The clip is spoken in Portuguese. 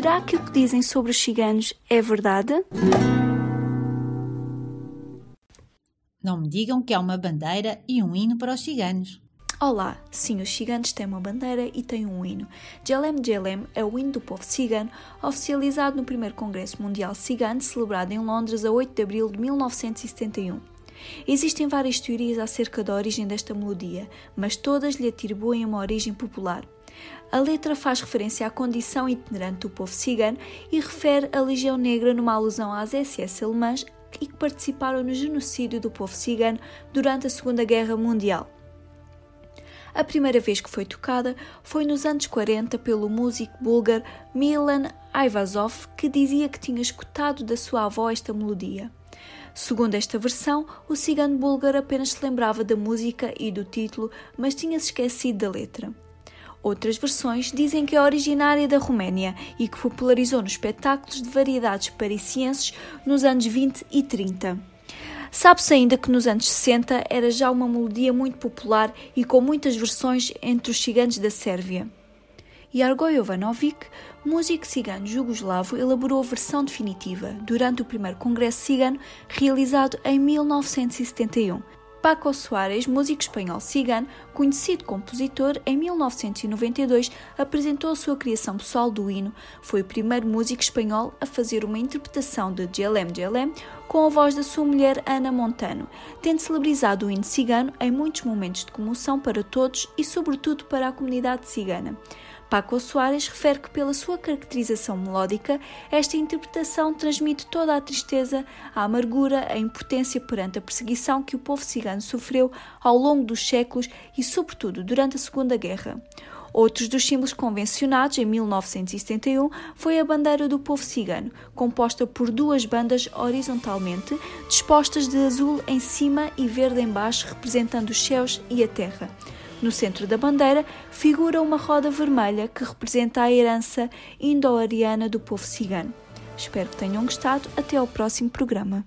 Será que o que dizem sobre os ciganos é verdade? Não me digam que há uma bandeira e um hino para os ciganos. Olá, sim, os ciganos têm uma bandeira e têm um hino. Jelem Jelem é o hino do povo cigano, oficializado no primeiro Congresso Mundial Cigano, celebrado em Londres a 8 de abril de 1971. Existem várias teorias acerca da origem desta melodia, mas todas lhe atribuem uma origem popular. A letra faz referência à condição itinerante do povo cigano e refere a Legião Negra numa alusão às SS alemãs e que participaram no genocídio do povo cigano durante a Segunda Guerra Mundial. A primeira vez que foi tocada foi nos anos 40 pelo músico búlgaro Milan Aivazov, que dizia que tinha escutado da sua avó esta melodia. Segundo esta versão, o cigano búlgaro apenas se lembrava da música e do título, mas tinha-se esquecido da letra. Outras versões dizem que é originária da Roménia e que popularizou nos espetáculos de variedades parisienses nos anos 20 e 30. Sabe-se ainda que nos anos 60 era já uma melodia muito popular e com muitas versões entre os ciganos da Sérvia. Yargo Jovanovic, músico cigano jugoslavo, elaborou a versão definitiva durante o primeiro congresso cigano realizado em 1971, Paco Soares, músico espanhol cigano, conhecido compositor, em 1992 apresentou a sua criação pessoal do hino. Foi o primeiro músico espanhol a fazer uma interpretação de Gelem Gelem com a voz da sua mulher Ana Montano, tendo celebrizado o hino cigano em muitos momentos de comoção para todos e, sobretudo, para a comunidade cigana. Paco Soares refere que, pela sua caracterização melódica, esta interpretação transmite toda a tristeza, a amargura, a impotência perante a perseguição que o povo cigano sofreu ao longo dos séculos e, sobretudo, durante a Segunda Guerra. Outros dos símbolos convencionados em 1971 foi a bandeira do povo cigano, composta por duas bandas horizontalmente, dispostas de azul em cima e verde em baixo, representando os céus e a terra. No centro da bandeira figura uma roda vermelha que representa a herança indo-ariana do povo cigano. Espero que tenham gostado. Até ao próximo programa.